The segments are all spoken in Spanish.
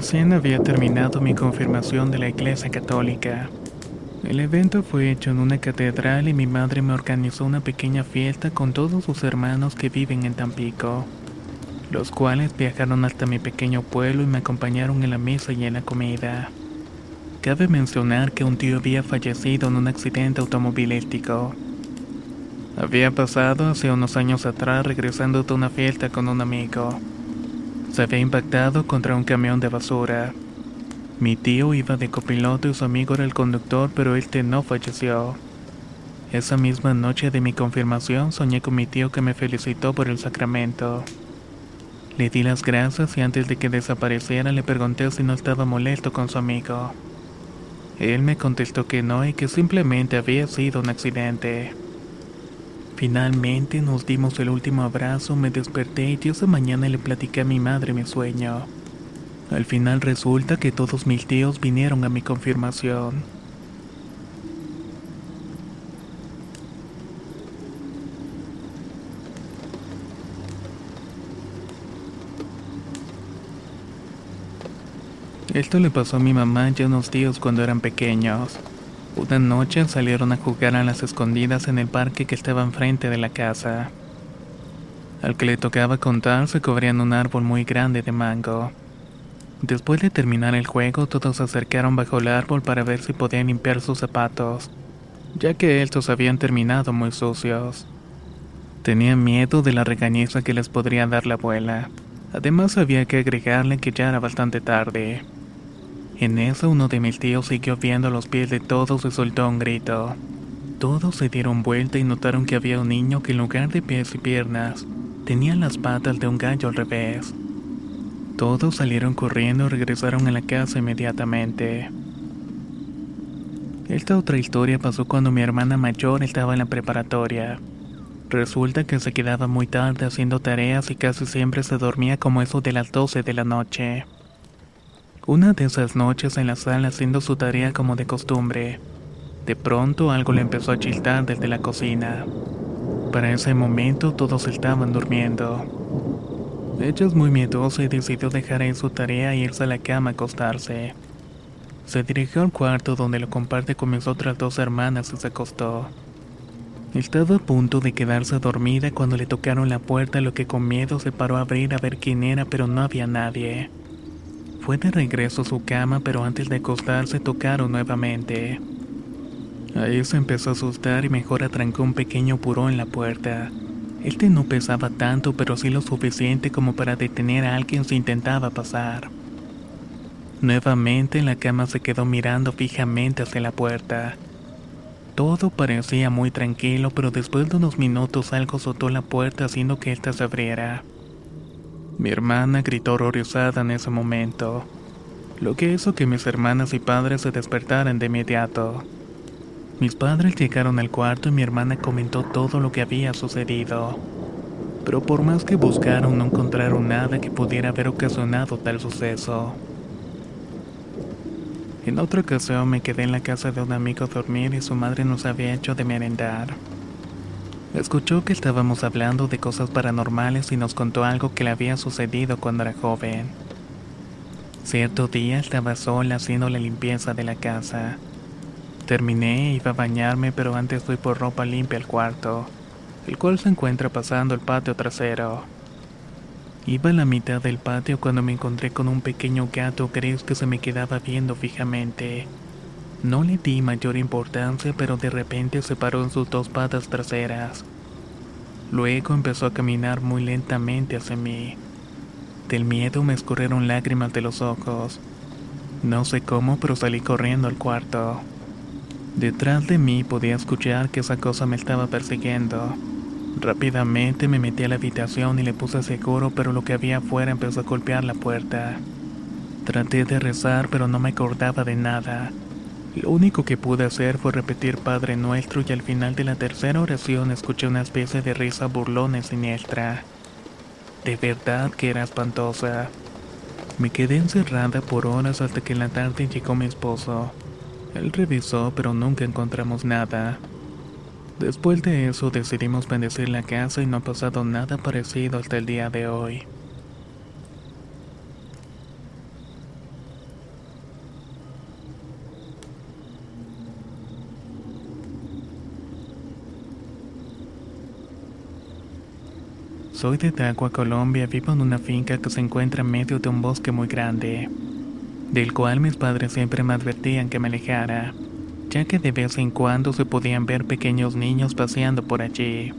Recién había terminado mi confirmación de la Iglesia Católica. El evento fue hecho en una catedral y mi madre me organizó una pequeña fiesta con todos sus hermanos que viven en Tampico, los cuales viajaron hasta mi pequeño pueblo y me acompañaron en la mesa y en la comida. Cabe mencionar que un tío había fallecido en un accidente automovilístico. Había pasado hace unos años atrás regresando de una fiesta con un amigo. Se había impactado contra un camión de basura. Mi tío iba de copiloto y su amigo era el conductor, pero este no falleció. Esa misma noche de mi confirmación soñé con mi tío que me felicitó por el sacramento. Le di las gracias y antes de que desapareciera le pregunté si no estaba molesto con su amigo. Él me contestó que no y que simplemente había sido un accidente. Finalmente nos dimos el último abrazo, me desperté y esa mañana le platiqué a mi madre mi sueño. Al final resulta que todos mis tíos vinieron a mi confirmación. Esto le pasó a mi mamá y a unos tíos cuando eran pequeños. Una noche salieron a jugar a las escondidas en el parque que estaba enfrente de la casa. Al que le tocaba contar se cubrían un árbol muy grande de mango. Después de terminar el juego, todos se acercaron bajo el árbol para ver si podían limpiar sus zapatos, ya que estos habían terminado muy sucios. Tenían miedo de la regañiza que les podría dar la abuela. Además había que agregarle que ya era bastante tarde. En eso uno de mis tíos siguió viendo los pies de todos y soltó un grito. Todos se dieron vuelta y notaron que había un niño que en lugar de pies y piernas, tenía las patas de un gallo al revés. Todos salieron corriendo y regresaron a la casa inmediatamente. Esta otra historia pasó cuando mi hermana mayor estaba en la preparatoria. Resulta que se quedaba muy tarde haciendo tareas y casi siempre se dormía como eso de las 12 de la noche. Una de esas noches en la sala haciendo su tarea como de costumbre, de pronto algo le empezó a chiltar desde la cocina. Para ese momento todos estaban durmiendo. Ella es muy miedosa y decidió dejar ahí su tarea e irse a la cama a acostarse. Se dirigió al cuarto donde lo comparte con mis otras dos hermanas y se acostó. Estaba a punto de quedarse dormida cuando le tocaron la puerta, lo que con miedo se paró a abrir a ver quién era, pero no había nadie. Fue de regreso a su cama, pero antes de acostarse tocaron nuevamente. Ahí se empezó a asustar y mejor atrancó un pequeño puró en la puerta. Este no pesaba tanto, pero sí lo suficiente como para detener a alguien si intentaba pasar. Nuevamente en la cama se quedó mirando fijamente hacia la puerta. Todo parecía muy tranquilo, pero después de unos minutos algo azotó la puerta haciendo que ésta se abriera. Mi hermana gritó horrorizada en ese momento, lo que hizo que mis hermanas y padres se despertaran de inmediato. Mis padres llegaron al cuarto y mi hermana comentó todo lo que había sucedido. Pero por más que buscaron no encontraron nada que pudiera haber ocasionado tal suceso. En otra ocasión me quedé en la casa de un amigo a dormir y su madre nos había hecho de merendar. Escuchó que estábamos hablando de cosas paranormales y nos contó algo que le había sucedido cuando era joven. Cierto día estaba sola haciendo la limpieza de la casa. Terminé, iba a bañarme, pero antes fui por ropa limpia al cuarto. el cual se encuentra pasando el patio trasero. Iba a la mitad del patio cuando me encontré con un pequeño gato gris que se me quedaba viendo fijamente. No le di mayor importancia, pero de repente se paró en sus dos patas traseras. Luego empezó a caminar muy lentamente hacia mí. Del miedo me escurrieron lágrimas de los ojos. No sé cómo, pero salí corriendo al cuarto. Detrás de mí podía escuchar que esa cosa me estaba persiguiendo. Rápidamente me metí a la habitación y le puse seguro, pero lo que había afuera empezó a golpear la puerta. Traté de rezar, pero no me acordaba de nada. Lo único que pude hacer fue repetir Padre Nuestro y al final de la tercera oración escuché una especie de risa burlona y siniestra. De verdad que era espantosa. Me quedé encerrada por horas hasta que en la tarde llegó mi esposo. Él revisó, pero nunca encontramos nada. Después de eso decidimos bendecir la casa y no ha pasado nada parecido hasta el día de hoy. Soy de Tagua, Colombia, vivo en una finca que se encuentra en medio de un bosque muy grande, del cual mis padres siempre me advertían que me alejara, ya que de vez en cuando se podían ver pequeños niños paseando por allí.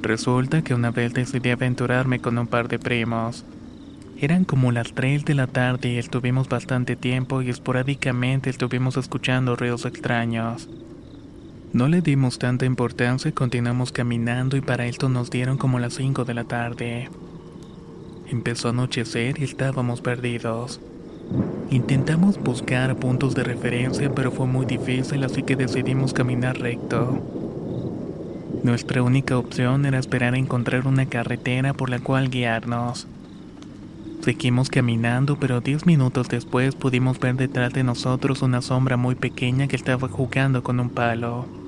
Resulta que una vez decidí aventurarme con un par de primos. Eran como las 3 de la tarde y estuvimos bastante tiempo y esporádicamente estuvimos escuchando ruidos extraños. No le dimos tanta importancia y continuamos caminando y para esto nos dieron como las 5 de la tarde. Empezó a anochecer y estábamos perdidos. Intentamos buscar puntos de referencia pero fue muy difícil así que decidimos caminar recto. Nuestra única opción era esperar a encontrar una carretera por la cual guiarnos. Seguimos caminando, pero diez minutos después pudimos ver detrás de nosotros una sombra muy pequeña que estaba jugando con un palo.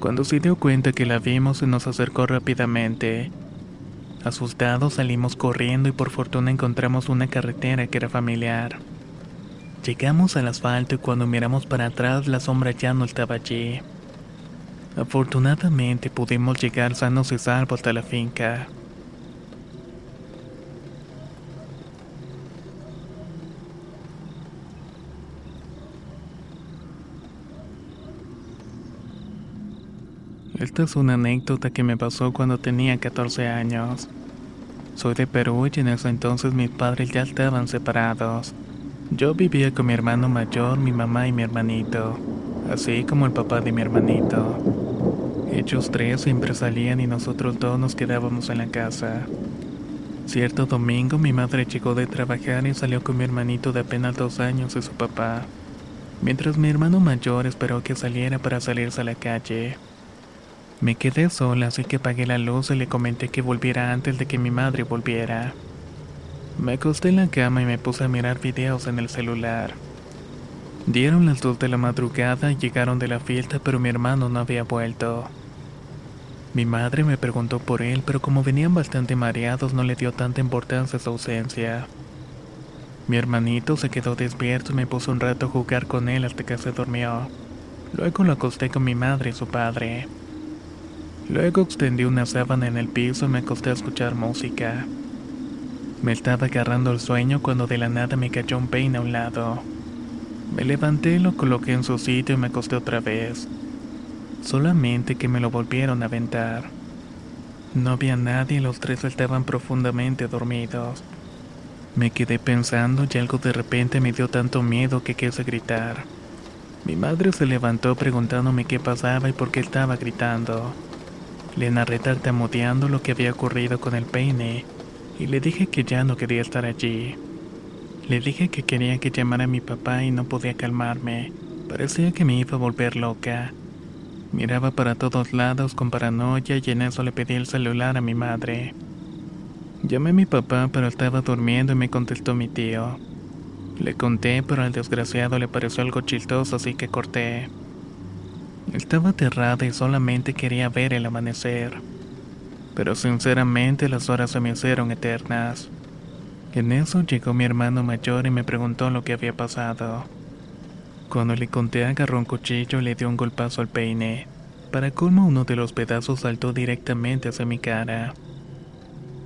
Cuando se dio cuenta que la vimos, se nos acercó rápidamente. Asustados salimos corriendo y por fortuna encontramos una carretera que era familiar. Llegamos al asfalto y cuando miramos para atrás la sombra ya no estaba allí. Afortunadamente pudimos llegar sanos y salvos hasta la finca. Esta es una anécdota que me pasó cuando tenía 14 años. Soy de Perú y en ese entonces mis padres ya estaban separados. Yo vivía con mi hermano mayor, mi mamá y mi hermanito, así como el papá de mi hermanito. Ellos tres siempre salían y nosotros dos nos quedábamos en la casa. Cierto domingo mi madre llegó de trabajar y salió con mi hermanito de apenas dos años y su papá, mientras mi hermano mayor esperó que saliera para salirse a la calle. Me quedé sola, así que apagué la luz y le comenté que volviera antes de que mi madre volviera. Me acosté en la cama y me puse a mirar videos en el celular. Dieron las dos de la madrugada y llegaron de la fiesta, pero mi hermano no había vuelto. Mi madre me preguntó por él, pero como venían bastante mareados no le dio tanta importancia a su ausencia. Mi hermanito se quedó despierto y me puso un rato a jugar con él hasta que se durmió. Luego lo acosté con mi madre y su padre. Luego extendí una sábana en el piso y me acosté a escuchar música. Me estaba agarrando el sueño cuando de la nada me cayó un peine a un lado. Me levanté, lo coloqué en su sitio y me acosté otra vez. Solamente que me lo volvieron a aventar. No había nadie y los tres estaban profundamente dormidos. Me quedé pensando y algo de repente me dio tanto miedo que quise gritar. Mi madre se levantó preguntándome qué pasaba y por qué estaba gritando. Le narré tartamudeando lo que había ocurrido con el peine y le dije que ya no quería estar allí. Le dije que quería que llamara a mi papá y no podía calmarme. Parecía que me iba a volver loca. Miraba para todos lados con paranoia y en eso le pedí el celular a mi madre. Llamé a mi papá pero estaba durmiendo y me contestó mi tío. Le conté pero al desgraciado le pareció algo chistoso así que corté. Estaba aterrada y solamente quería ver el amanecer. Pero sinceramente las horas se me hicieron eternas. En eso llegó mi hermano mayor y me preguntó lo que había pasado. Cuando le conté agarró un cuchillo y le dio un golpazo al peine. Para colmo uno de los pedazos saltó directamente hacia mi cara.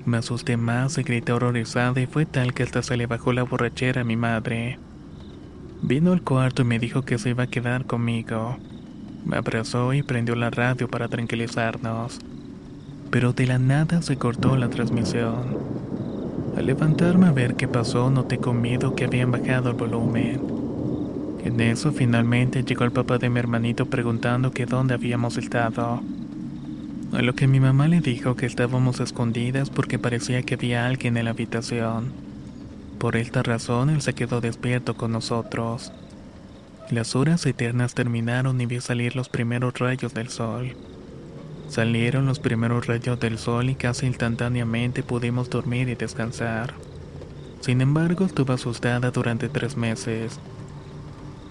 Me asusté más y grité horrorizada y fue tal que hasta se le bajó la borrachera a mi madre. Vino al cuarto y me dijo que se iba a quedar conmigo. Me abrazó y prendió la radio para tranquilizarnos. Pero de la nada se cortó la transmisión. Al levantarme a ver qué pasó, noté con miedo que habían bajado el volumen. En eso finalmente llegó el papá de mi hermanito preguntando que dónde habíamos estado. A lo que mi mamá le dijo que estábamos escondidas porque parecía que había alguien en la habitación. Por esta razón él se quedó despierto con nosotros. Las horas eternas terminaron y vi salir los primeros rayos del sol. Salieron los primeros rayos del sol y casi instantáneamente pudimos dormir y descansar. Sin embargo, estuve asustada durante tres meses.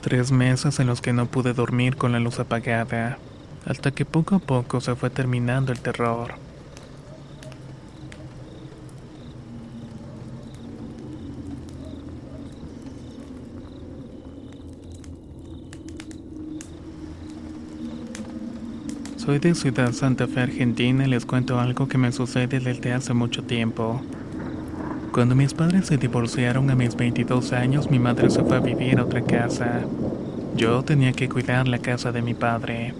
Tres meses en los que no pude dormir con la luz apagada hasta que poco a poco se fue terminando el terror. Soy de Ciudad Santa Fe, Argentina y les cuento algo que me sucede desde hace mucho tiempo. Cuando mis padres se divorciaron a mis 22 años, mi madre se fue a vivir a otra casa. Yo tenía que cuidar la casa de mi padre.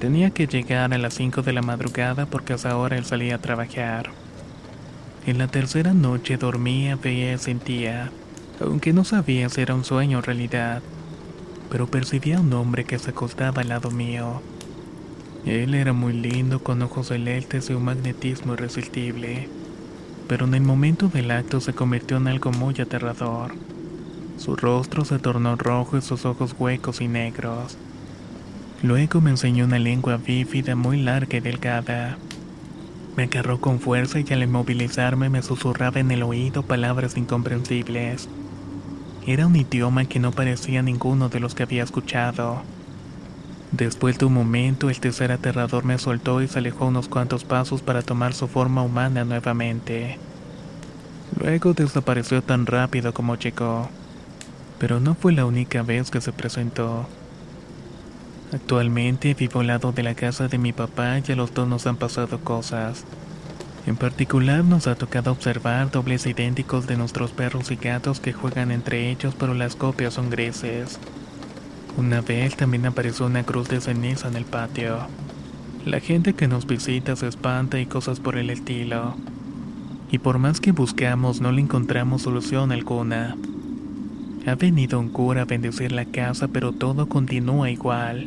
Tenía que llegar a las 5 de la madrugada porque a esa hora él salía a trabajar. En la tercera noche dormía, veía y sentía, aunque no sabía si era un sueño o realidad, pero percibía a un hombre que se acostaba al lado mío. Él era muy lindo, con ojos celestes y un magnetismo irresistible, pero en el momento del acto se convirtió en algo muy aterrador. Su rostro se tornó rojo y sus ojos huecos y negros. Luego me enseñó una lengua bífida muy larga y delgada. Me agarró con fuerza y al inmovilizarme me susurraba en el oído palabras incomprensibles. Era un idioma que no parecía ninguno de los que había escuchado. Después de un momento, el tercer aterrador me soltó y se alejó unos cuantos pasos para tomar su forma humana nuevamente. Luego desapareció tan rápido como llegó. Pero no fue la única vez que se presentó. Actualmente vivo al lado de la casa de mi papá y a los dos nos han pasado cosas. En particular nos ha tocado observar dobles idénticos de nuestros perros y gatos que juegan entre ellos pero las copias son grises. Una vez también apareció una cruz de ceniza en el patio. La gente que nos visita se espanta y cosas por el estilo. Y por más que buscamos no le encontramos solución alguna. Ha venido un cura a bendecir la casa, pero todo continúa igual.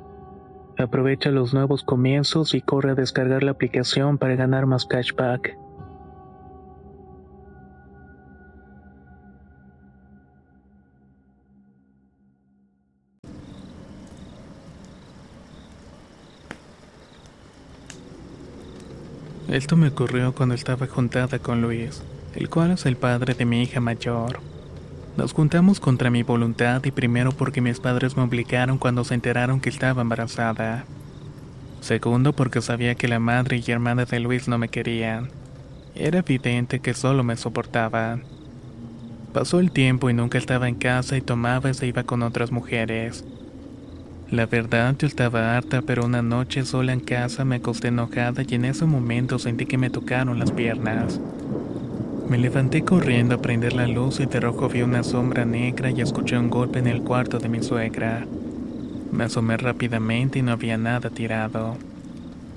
Aprovecha los nuevos comienzos y corre a descargar la aplicación para ganar más cashback. Esto me ocurrió cuando estaba juntada con Luis, el cual es el padre de mi hija mayor. Nos juntamos contra mi voluntad y primero porque mis padres me obligaron cuando se enteraron que estaba embarazada. Segundo porque sabía que la madre y hermana de Luis no me querían. Era evidente que solo me soportaban. Pasó el tiempo y nunca estaba en casa y tomaba y se iba con otras mujeres. La verdad yo estaba harta, pero una noche sola en casa me acosté enojada y en ese momento sentí que me tocaron las piernas. Me levanté corriendo a prender la luz y de rojo vi una sombra negra y escuché un golpe en el cuarto de mi suegra. Me asomé rápidamente y no había nada tirado.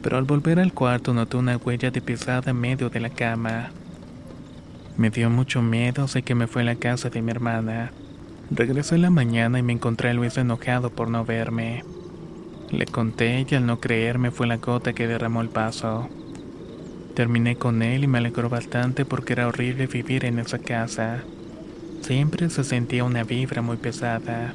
Pero al volver al cuarto noté una huella de pisada en medio de la cama. Me dio mucho miedo, sé que me fue a la casa de mi hermana. Regresé en la mañana y me encontré a Luis enojado por no verme. Le conté y al no creerme fue la gota que derramó el paso. Terminé con él y me alegró bastante porque era horrible vivir en esa casa. Siempre se sentía una vibra muy pesada.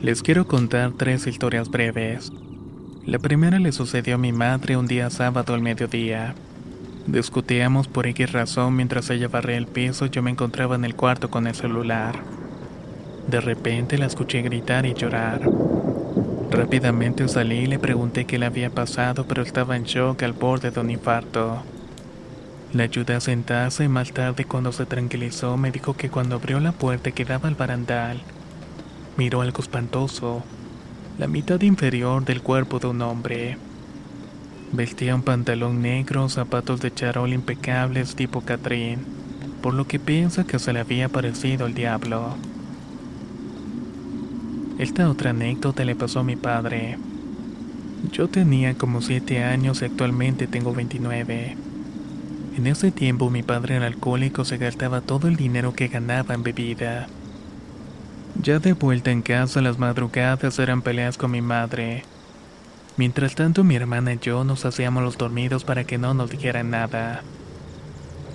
Les quiero contar tres historias breves. La primera le sucedió a mi madre un día sábado al mediodía. Discutíamos por X razón mientras ella barría el piso yo me encontraba en el cuarto con el celular. De repente la escuché gritar y llorar. Rápidamente salí y le pregunté qué le había pasado, pero estaba en shock al borde de un infarto. La ayudé a sentarse y más tarde cuando se tranquilizó me dijo que cuando abrió la puerta que daba al barandal, miró algo espantoso, la mitad inferior del cuerpo de un hombre. Vestía un pantalón negro, zapatos de charol impecables tipo Catrín, por lo que piensa que se le había parecido el diablo. Esta otra anécdota le pasó a mi padre. Yo tenía como 7 años y actualmente tengo 29. En ese tiempo mi padre era alcohólico, se gastaba todo el dinero que ganaba en bebida. Ya de vuelta en casa las madrugadas eran peleas con mi madre. Mientras tanto mi hermana y yo nos hacíamos los dormidos para que no nos dijeran nada.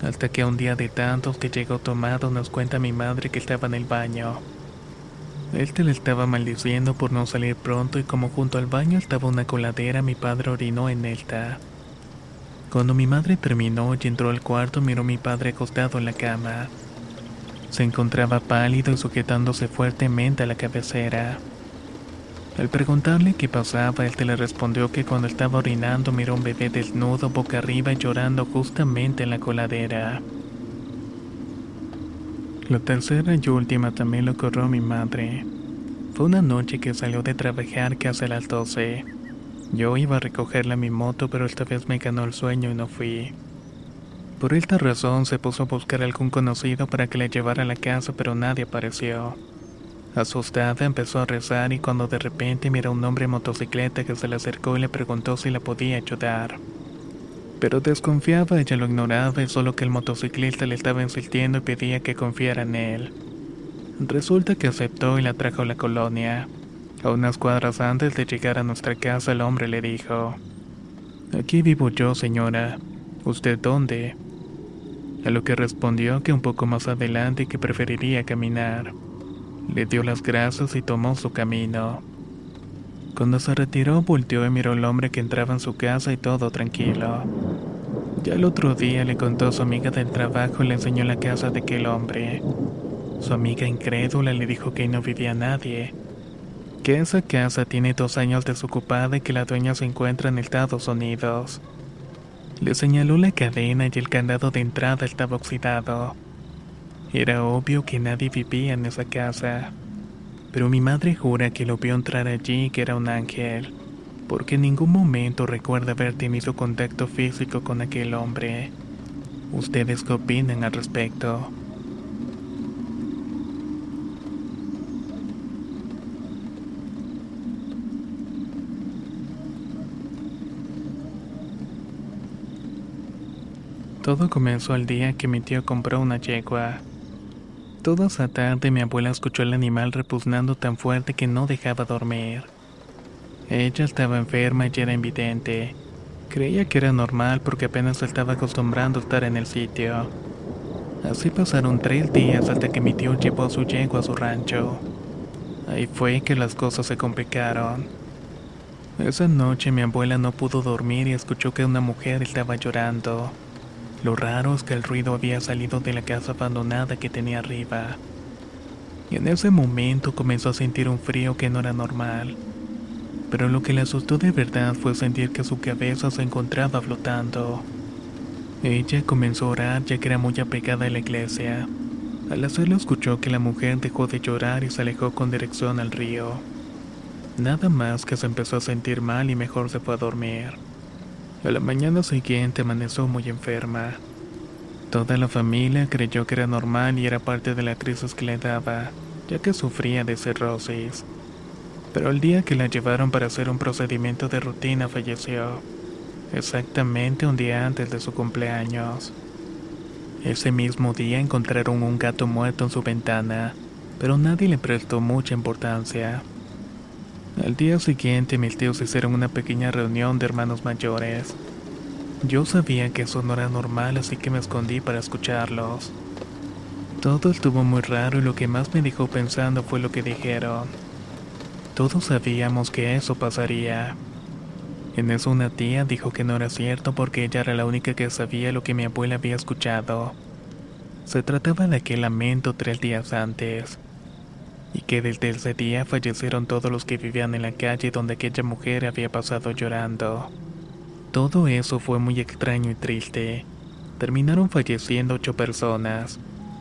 Hasta que un día de tantos que llegó tomado nos cuenta mi madre que estaba en el baño. Él te le estaba maldiciendo por no salir pronto y como junto al baño estaba una coladera mi padre orinó en esta. Cuando mi madre terminó y entró al cuarto miró a mi padre acostado en la cama. Se encontraba pálido y sujetándose fuertemente a la cabecera. Al preguntarle qué pasaba, él te le respondió que cuando estaba orinando miró un bebé desnudo boca arriba y llorando justamente en la coladera. La tercera y última también lo corrió mi madre. Fue una noche que salió de trabajar casi a las 12. Yo iba a recogerla a mi moto, pero esta vez me ganó el sueño y no fui. Por esta razón se puso a buscar a algún conocido para que le llevara a la casa, pero nadie apareció. Asustada empezó a rezar y cuando de repente miró un hombre en motocicleta que se le acercó y le preguntó si la podía ayudar. Pero desconfiaba, ella lo ignoraba y solo que el motociclista le estaba insistiendo y pedía que confiara en él. Resulta que aceptó y la trajo a la colonia. A unas cuadras antes de llegar a nuestra casa, el hombre le dijo, Aquí vivo yo, señora. ¿Usted dónde? A lo que respondió que un poco más adelante y que preferiría caminar. Le dio las gracias y tomó su camino. Cuando se retiró, volteó y miró al hombre que entraba en su casa y todo tranquilo. Ya el otro día le contó a su amiga del trabajo y le enseñó la casa de aquel hombre. Su amiga incrédula le dijo que no vivía nadie, que esa casa tiene dos años desocupada y que la dueña se encuentra en Estados Unidos. Le señaló la cadena y el candado de entrada estaba oxidado. Era obvio que nadie vivía en esa casa. Pero mi madre jura que lo vio entrar allí y que era un ángel, porque en ningún momento recuerda haber tenido contacto físico con aquel hombre. ¿Ustedes qué opinan al respecto? Todo comenzó el día que mi tío compró una yegua. Toda esa tarde mi abuela escuchó el animal repugnando tan fuerte que no dejaba dormir. Ella estaba enferma y era invidente. Creía que era normal porque apenas estaba acostumbrando a estar en el sitio. Así pasaron tres días hasta que mi tío llevó su yegua a su rancho. Ahí fue que las cosas se complicaron. Esa noche mi abuela no pudo dormir y escuchó que una mujer estaba llorando. Lo raro es que el ruido había salido de la casa abandonada que tenía arriba. Y en ese momento comenzó a sentir un frío que no era normal. Pero lo que le asustó de verdad fue sentir que su cabeza se encontraba flotando. Ella comenzó a orar ya que era muy apegada a la iglesia. Al hacerlo escuchó que la mujer dejó de llorar y se alejó con dirección al río. Nada más que se empezó a sentir mal y mejor se fue a dormir. A la mañana siguiente amaneció muy enferma. Toda la familia creyó que era normal y era parte de la crisis que le daba, ya que sufría de cirrosis. Pero el día que la llevaron para hacer un procedimiento de rutina falleció, exactamente un día antes de su cumpleaños. Ese mismo día encontraron un gato muerto en su ventana, pero nadie le prestó mucha importancia. Al día siguiente mis tíos hicieron una pequeña reunión de hermanos mayores. Yo sabía que eso no era normal, así que me escondí para escucharlos. Todo estuvo muy raro y lo que más me dejó pensando fue lo que dijeron. Todos sabíamos que eso pasaría. En eso una tía dijo que no era cierto porque ella era la única que sabía lo que mi abuela había escuchado. Se trataba de aquel lamento tres días antes y que desde ese día fallecieron todos los que vivían en la calle donde aquella mujer había pasado llorando. Todo eso fue muy extraño y triste. Terminaron falleciendo ocho personas,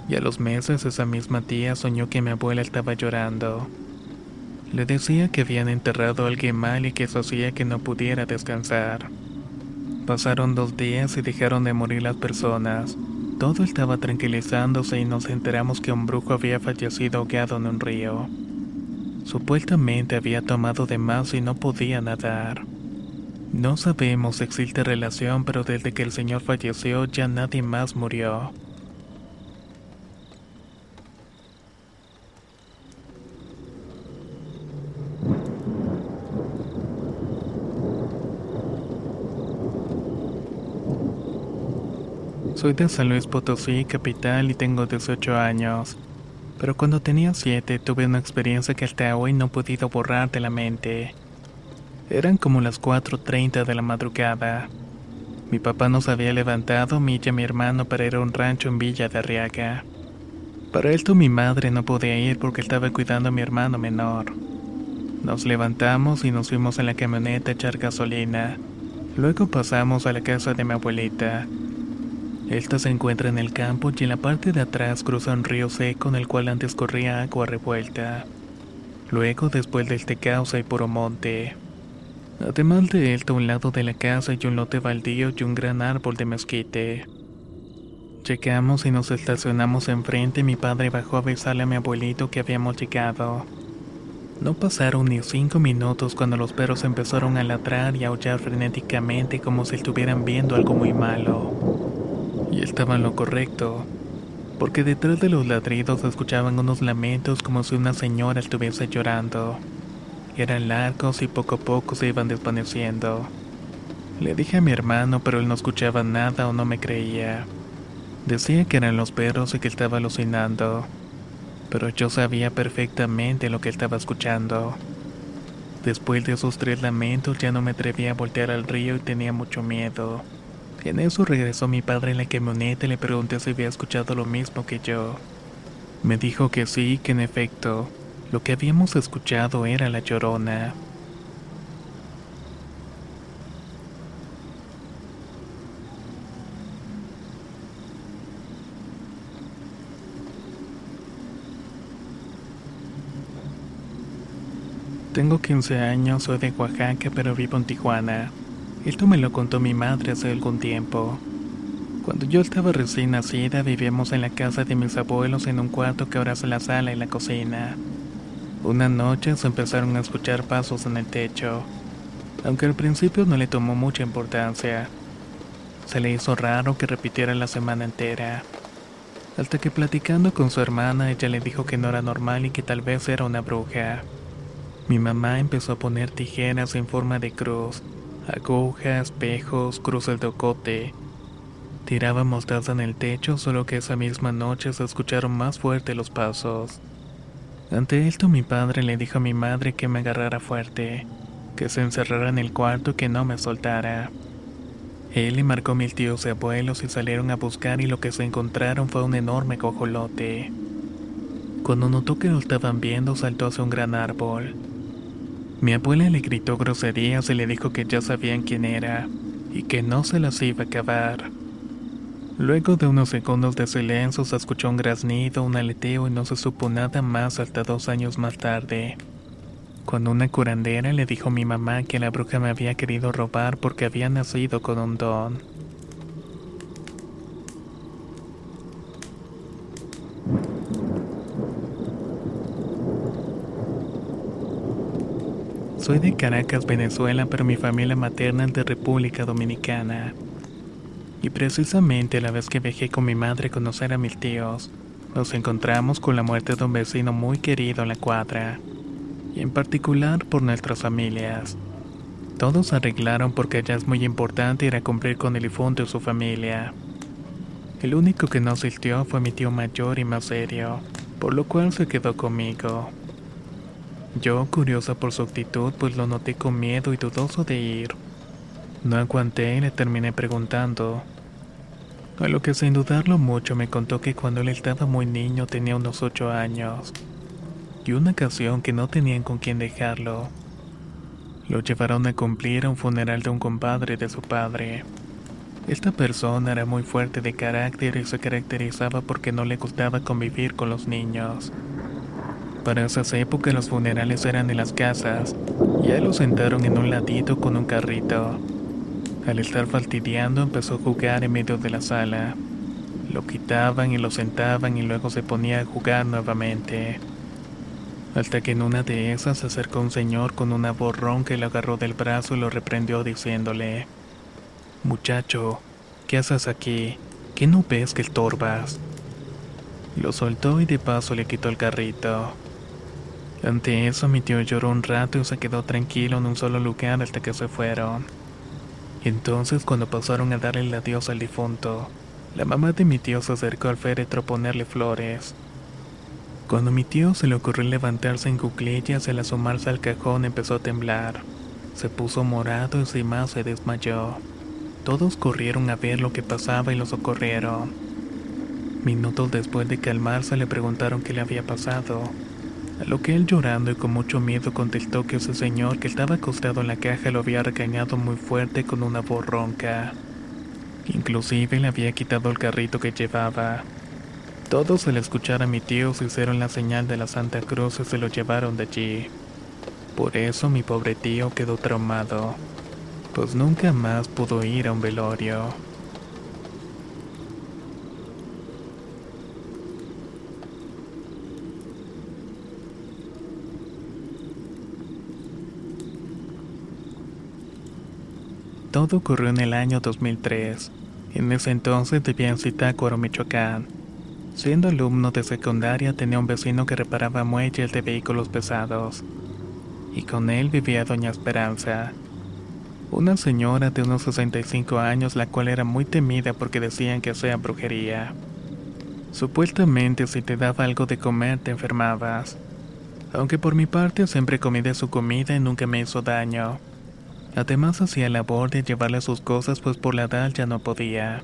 y a los meses esa misma tía soñó que mi abuela estaba llorando. Le decía que habían enterrado a alguien mal y que eso hacía que no pudiera descansar. Pasaron dos días y dejaron de morir las personas, todo estaba tranquilizándose y nos enteramos que un brujo había fallecido ahogado en un río. Supuestamente había tomado de más y no podía nadar. No sabemos si existe relación, pero desde que el señor falleció ya nadie más murió. Soy de San Luis Potosí, capital, y tengo 18 años. Pero cuando tenía 7 tuve una experiencia que hasta hoy no he podido borrar de la mente. Eran como las 4.30 de la madrugada. Mi papá nos había levantado, mi y mi hermano, para ir a un rancho en Villa de Arriaga. Para esto mi madre no podía ir porque estaba cuidando a mi hermano menor. Nos levantamos y nos fuimos en la camioneta a echar gasolina. Luego pasamos a la casa de mi abuelita. Esta se encuentra en el campo y en la parte de atrás cruza un río seco en el cual antes corría agua revuelta. Luego, después de este caos, hay puro monte. Además de esto, a un lado de la casa hay un lote baldío y un gran árbol de mezquite. Llegamos y nos estacionamos enfrente mi padre bajó a besarle a mi abuelito que habíamos llegado. No pasaron ni cinco minutos cuando los perros empezaron a ladrar y a aullar frenéticamente como si estuvieran viendo algo muy malo y estaba en lo correcto. porque detrás de los ladridos escuchaban unos lamentos como si una señora estuviese llorando. Eran largos y poco a poco se iban desvaneciendo. Le dije a mi hermano, pero él no escuchaba nada o no me creía. Decía que eran los perros y que estaba alucinando, pero yo sabía perfectamente lo que estaba escuchando. Después de esos tres lamentos ya no me atrevía a voltear al río y tenía mucho miedo. En eso regresó mi padre en la camioneta y le pregunté si había escuchado lo mismo que yo. Me dijo que sí, que en efecto, lo que habíamos escuchado era la llorona. Tengo 15 años, soy de Oaxaca, pero vivo en Tijuana. Esto me lo contó mi madre hace algún tiempo. Cuando yo estaba recién nacida, vivíamos en la casa de mis abuelos en un cuarto que ahora es la sala y la cocina. Una noche se empezaron a escuchar pasos en el techo, aunque al principio no le tomó mucha importancia. Se le hizo raro que repitiera la semana entera. Hasta que platicando con su hermana, ella le dijo que no era normal y que tal vez era una bruja. Mi mamá empezó a poner tijeras en forma de cruz, agujas, espejos, cruces de ocote. Tiraba mostaza en el techo, solo que esa misma noche se escucharon más fuerte los pasos. Ante esto mi padre le dijo a mi madre que me agarrara fuerte, que se encerrara en el cuarto y que no me soltara. Él y marcó mis tíos y abuelos y salieron a buscar y lo que se encontraron fue un enorme cojolote. Cuando notó que lo estaban viendo saltó hacia un gran árbol. Mi abuela le gritó groserías y le dijo que ya sabían quién era y que no se las iba a acabar. Luego de unos segundos de silencio se escuchó un graznido, un aleteo y no se supo nada más hasta dos años más tarde. Cuando una curandera le dijo a mi mamá que la bruja me había querido robar porque había nacido con un don. Soy de Caracas, Venezuela, pero mi familia materna es de República Dominicana. Y precisamente la vez que viajé con mi madre a conocer a mis tíos, nos encontramos con la muerte de un vecino muy querido en la cuadra, y en particular por nuestras familias. Todos arreglaron porque ya es muy importante ir a cumplir con el difunto y su familia. El único que no asistió fue mi tío mayor y más serio, por lo cual se quedó conmigo. Yo, curiosa por su actitud, pues lo noté con miedo y dudoso de ir. No aguanté y le terminé preguntando. A lo que sin dudarlo mucho me contó que cuando él estaba muy niño tenía unos ocho años. Y una ocasión que no tenían con quién dejarlo. Lo llevaron a cumplir a un funeral de un compadre de su padre. Esta persona era muy fuerte de carácter y se caracterizaba porque no le gustaba convivir con los niños. Para esas épocas los funerales eran en las casas, y a lo sentaron en un ladito con un carrito. Al estar fastidiando empezó a jugar en medio de la sala. Lo quitaban y lo sentaban y luego se ponía a jugar nuevamente. Hasta que en una de esas se acercó un señor con una borrón que lo agarró del brazo y lo reprendió diciéndole, Muchacho, ¿qué haces aquí? ¿Qué no ves que estorbas? Lo soltó y de paso le quitó el carrito. Ante eso mi tío lloró un rato y se quedó tranquilo en un solo lugar hasta que se fueron. Entonces cuando pasaron a darle el adiós al difunto, la mamá de mi tío se acercó al féretro a ponerle flores. Cuando mi tío se le ocurrió levantarse en cuclillas y al asomarse al cajón empezó a temblar. Se puso morado y sin más se desmayó. Todos corrieron a ver lo que pasaba y lo socorrieron. Minutos después de calmarse le preguntaron qué le había pasado. A lo que él llorando y con mucho miedo contestó que ese señor que estaba acostado en la caja lo había regañado muy fuerte con una voz ronca. Inclusive le había quitado el carrito que llevaba. Todos al escuchar a mi tío se hicieron la señal de la Santa Cruz y se lo llevaron de allí. Por eso mi pobre tío quedó traumado, pues nunca más pudo ir a un velorio. Todo ocurrió en el año 2003. En ese entonces vivía en Zitácuaro, Michoacán. Siendo alumno de secundaria tenía un vecino que reparaba muelles de vehículos pesados. Y con él vivía doña Esperanza. Una señora de unos 65 años la cual era muy temida porque decían que hacía brujería. Supuestamente si te daba algo de comer te enfermabas. Aunque por mi parte siempre comí de su comida y nunca me hizo daño. Además hacía labor de llevarle sus cosas pues por la edad ya no podía.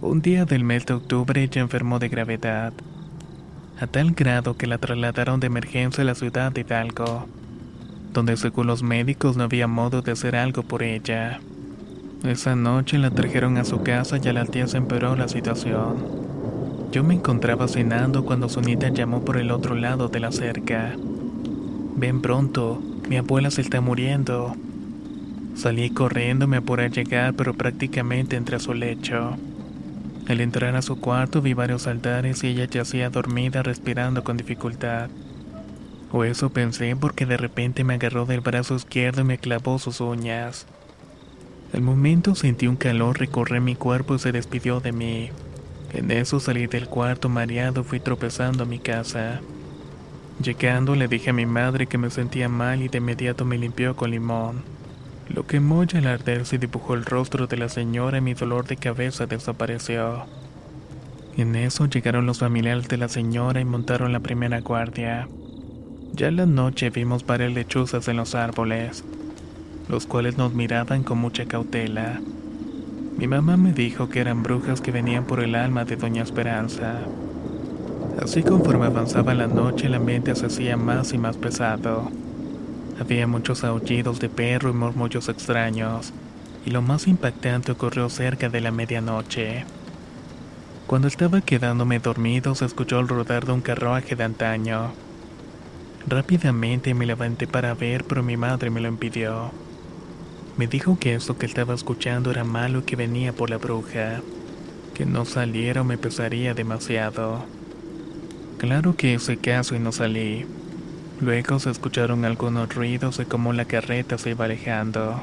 Un día del mes de octubre ella enfermó de gravedad, a tal grado que la trasladaron de emergencia a la ciudad de Hidalgo, donde según los médicos no había modo de hacer algo por ella. Esa noche la trajeron a su casa y a la tía se empeoró la situación. Yo me encontraba cenando cuando Sonita llamó por el otro lado de la cerca. Ven pronto, mi abuela se está muriendo. Salí corriendo, me apuré a llegar, pero prácticamente entré a su lecho. Al entrar a su cuarto vi varios altares y ella yacía dormida respirando con dificultad. O eso pensé porque de repente me agarró del brazo izquierdo y me clavó sus uñas. Al momento sentí un calor recorrer mi cuerpo y se despidió de mí. En eso salí del cuarto mareado fui tropezando a mi casa. Llegando le dije a mi madre que me sentía mal y de inmediato me limpió con limón. Lo quemó y al arder se dibujó el rostro de la señora y mi dolor de cabeza desapareció. En eso llegaron los familiares de la señora y montaron la primera guardia. Ya en la noche vimos varias lechuzas en los árboles, los cuales nos miraban con mucha cautela. Mi mamá me dijo que eran brujas que venían por el alma de Doña Esperanza. Así conforme avanzaba la noche el ambiente se hacía más y más pesado. Había muchos aullidos de perro y murmullos extraños, y lo más impactante ocurrió cerca de la medianoche. Cuando estaba quedándome dormido se escuchó el rodar de un carruaje de antaño. Rápidamente me levanté para ver, pero mi madre me lo impidió. Me dijo que esto que estaba escuchando era malo y que venía por la bruja, que no saliera o me pesaría demasiado. Claro que hice caso y no salí. Luego se escucharon algunos ruidos de cómo la carreta se iba alejando.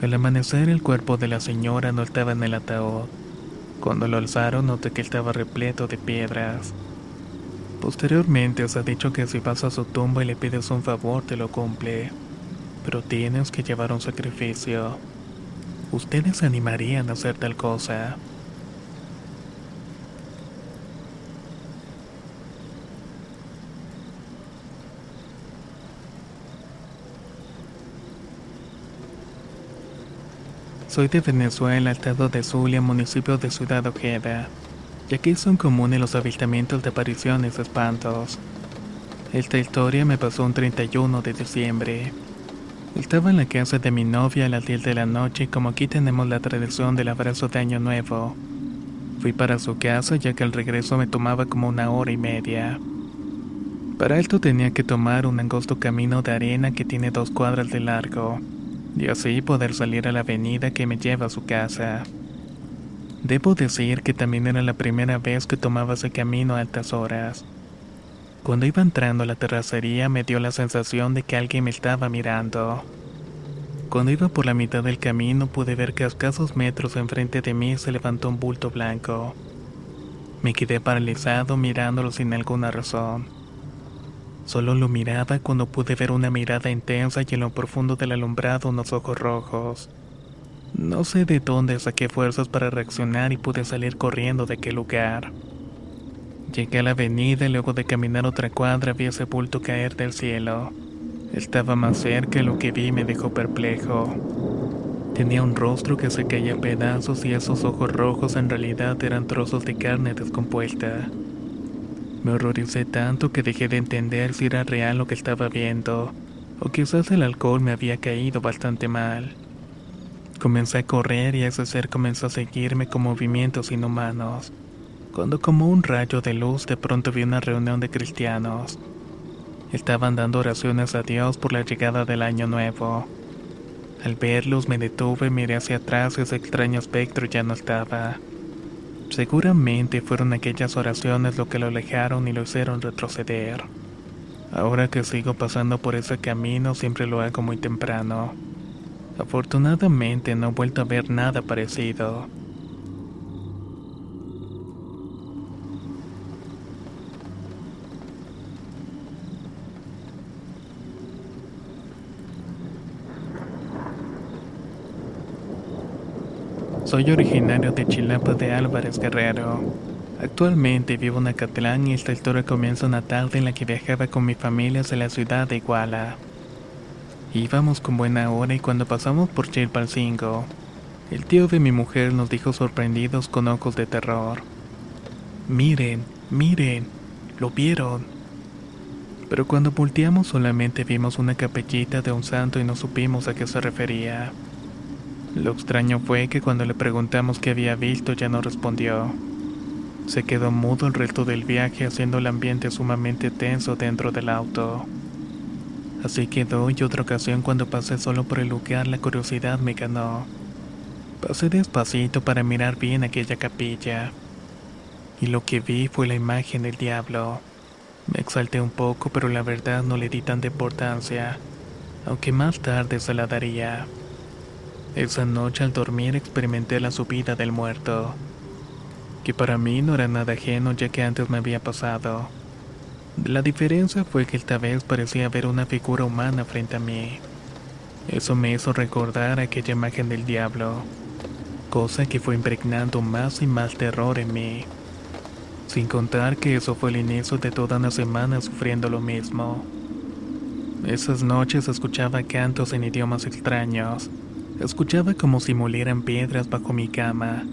Al amanecer el cuerpo de la señora no estaba en el ataúd. Cuando lo alzaron noté que estaba repleto de piedras. Posteriormente se ha dicho que si vas a su tumba y le pides un favor te lo cumple, pero tienes que llevar un sacrificio. ¿Ustedes se animarían a hacer tal cosa? Soy de Venezuela, estado de Zulia, municipio de Ciudad Ojeda. Y aquí son comunes los avistamientos de apariciones espantos. Esta historia me pasó un 31 de diciembre. Estaba en la casa de mi novia a las 10 de la noche y como aquí tenemos la tradición del abrazo de Año Nuevo. Fui para su casa ya que el regreso me tomaba como una hora y media. Para esto tenía que tomar un angosto camino de arena que tiene dos cuadras de largo y así poder salir a la avenida que me lleva a su casa. Debo decir que también era la primera vez que tomaba ese camino a altas horas. Cuando iba entrando a la terracería me dio la sensación de que alguien me estaba mirando. Cuando iba por la mitad del camino pude ver que a escasos metros enfrente de mí se levantó un bulto blanco. Me quedé paralizado mirándolo sin alguna razón. Solo lo miraba cuando pude ver una mirada intensa y en lo profundo del alumbrado unos ojos rojos. No sé de dónde saqué fuerzas para reaccionar y pude salir corriendo de aquel lugar. Llegué a la avenida y luego de caminar otra cuadra vi ese bulto caer del cielo. Estaba más cerca y lo que vi me dejó perplejo. Tenía un rostro que se caía a pedazos y esos ojos rojos en realidad eran trozos de carne descompuesta. Me horroricé tanto que dejé de entender si era real lo que estaba viendo, o quizás el alcohol me había caído bastante mal. Comencé a correr y ese ser comenzó a seguirme con movimientos inhumanos, cuando como un rayo de luz de pronto vi una reunión de cristianos. Estaban dando oraciones a Dios por la llegada del año nuevo. Al verlos me detuve, miré hacia atrás y ese extraño espectro ya no estaba. Seguramente fueron aquellas oraciones lo que lo alejaron y lo hicieron retroceder. Ahora que sigo pasando por ese camino siempre lo hago muy temprano. Afortunadamente no he vuelto a ver nada parecido. Soy originario de Chilapa de Álvarez Guerrero. Actualmente vivo en Acatlán y esta historia comienza una tarde en la que viajaba con mi familia hacia la ciudad de Iguala. Íbamos con buena hora y cuando pasamos por Chilpancingo, el tío de mi mujer nos dijo sorprendidos con ojos de terror. Miren, miren, lo vieron. Pero cuando volteamos solamente vimos una capellita de un santo y no supimos a qué se refería. Lo extraño fue que cuando le preguntamos qué había visto ya no respondió. Se quedó mudo el resto del viaje haciendo el ambiente sumamente tenso dentro del auto. Así quedó y otra ocasión cuando pasé solo por el lugar la curiosidad me ganó. Pasé despacito para mirar bien aquella capilla. Y lo que vi fue la imagen del diablo. Me exalté un poco pero la verdad no le di tanta importancia, aunque más tarde se la daría. Esa noche al dormir experimenté la subida del muerto que para mí no era nada ajeno ya que antes me había pasado. La diferencia fue que esta vez parecía ver una figura humana frente a mí. Eso me hizo recordar aquella imagen del diablo, cosa que fue impregnando más y más terror en mí. Sin contar que eso fue el inicio de toda una semana sufriendo lo mismo. Esas noches escuchaba cantos en idiomas extraños. Escuchaba como si molieran piedras bajo mi cama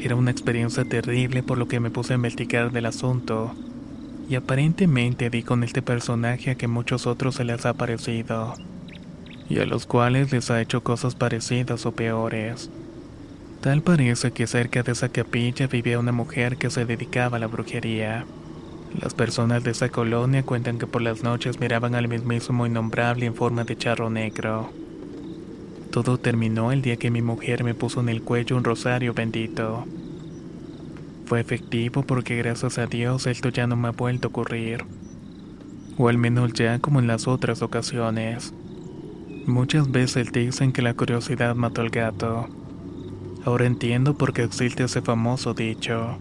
era una experiencia terrible por lo que me puse a investigar del asunto. Y aparentemente di con este personaje a que muchos otros se les ha parecido. Y a los cuales les ha hecho cosas parecidas o peores. Tal parece que cerca de esa capilla vivía una mujer que se dedicaba a la brujería. Las personas de esa colonia cuentan que por las noches miraban al mismísimo innombrable en forma de charro negro. Todo terminó el día que mi mujer me puso en el cuello un rosario bendito. Fue efectivo porque gracias a Dios esto ya no me ha vuelto a ocurrir. O al menos ya como en las otras ocasiones. Muchas veces dicen que la curiosidad mató al gato. Ahora entiendo por qué existe ese famoso dicho.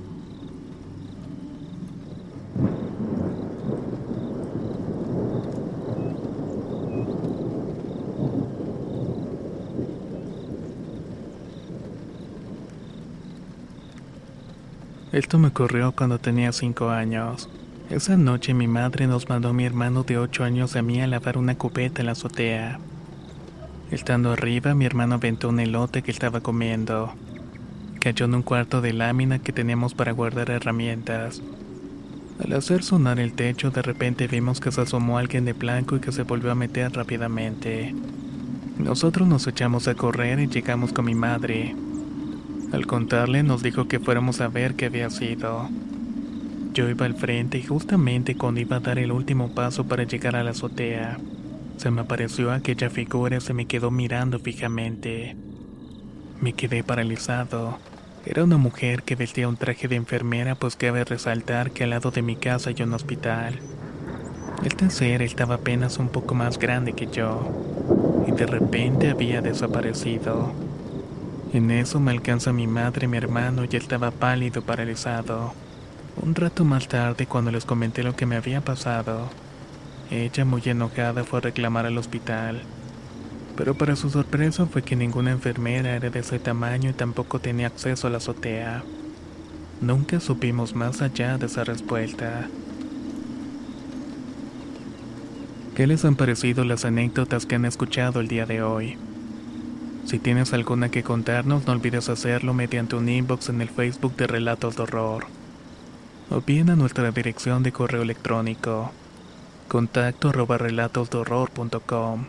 Esto me ocurrió cuando tenía 5 años. Esa noche mi madre nos mandó a mi hermano de 8 años a mí a lavar una cubeta en la azotea. Estando arriba, mi hermano aventó un elote que estaba comiendo. Cayó en un cuarto de lámina que teníamos para guardar herramientas. Al hacer sonar el techo, de repente vimos que se asomó alguien de blanco y que se volvió a meter rápidamente. Nosotros nos echamos a correr y llegamos con mi madre. Al contarle nos dijo que fuéramos a ver qué había sido. Yo iba al frente y justamente cuando iba a dar el último paso para llegar a la azotea, se me apareció aquella figura y se me quedó mirando fijamente. Me quedé paralizado. Era una mujer que vestía un traje de enfermera pues cabe resaltar que al lado de mi casa hay un hospital. Este ser estaba apenas un poco más grande que yo y de repente había desaparecido. En eso me alcanza mi madre y mi hermano y estaba pálido, paralizado. Un rato más tarde, cuando les comenté lo que me había pasado, ella muy enojada fue a reclamar al hospital. Pero para su sorpresa fue que ninguna enfermera era de ese tamaño y tampoco tenía acceso a la azotea. Nunca supimos más allá de esa respuesta. ¿Qué les han parecido las anécdotas que han escuchado el día de hoy? Si tienes alguna que contarnos, no olvides hacerlo mediante un inbox en el Facebook de Relatos de Horror. O bien a nuestra dirección de correo electrónico. Contacto arroba relatosdehorror.com.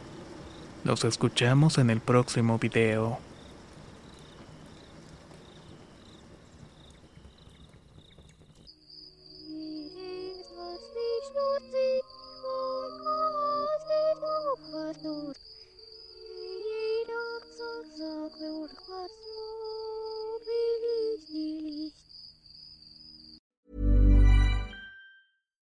Los escuchamos en el próximo video. საგვეურ ზღვას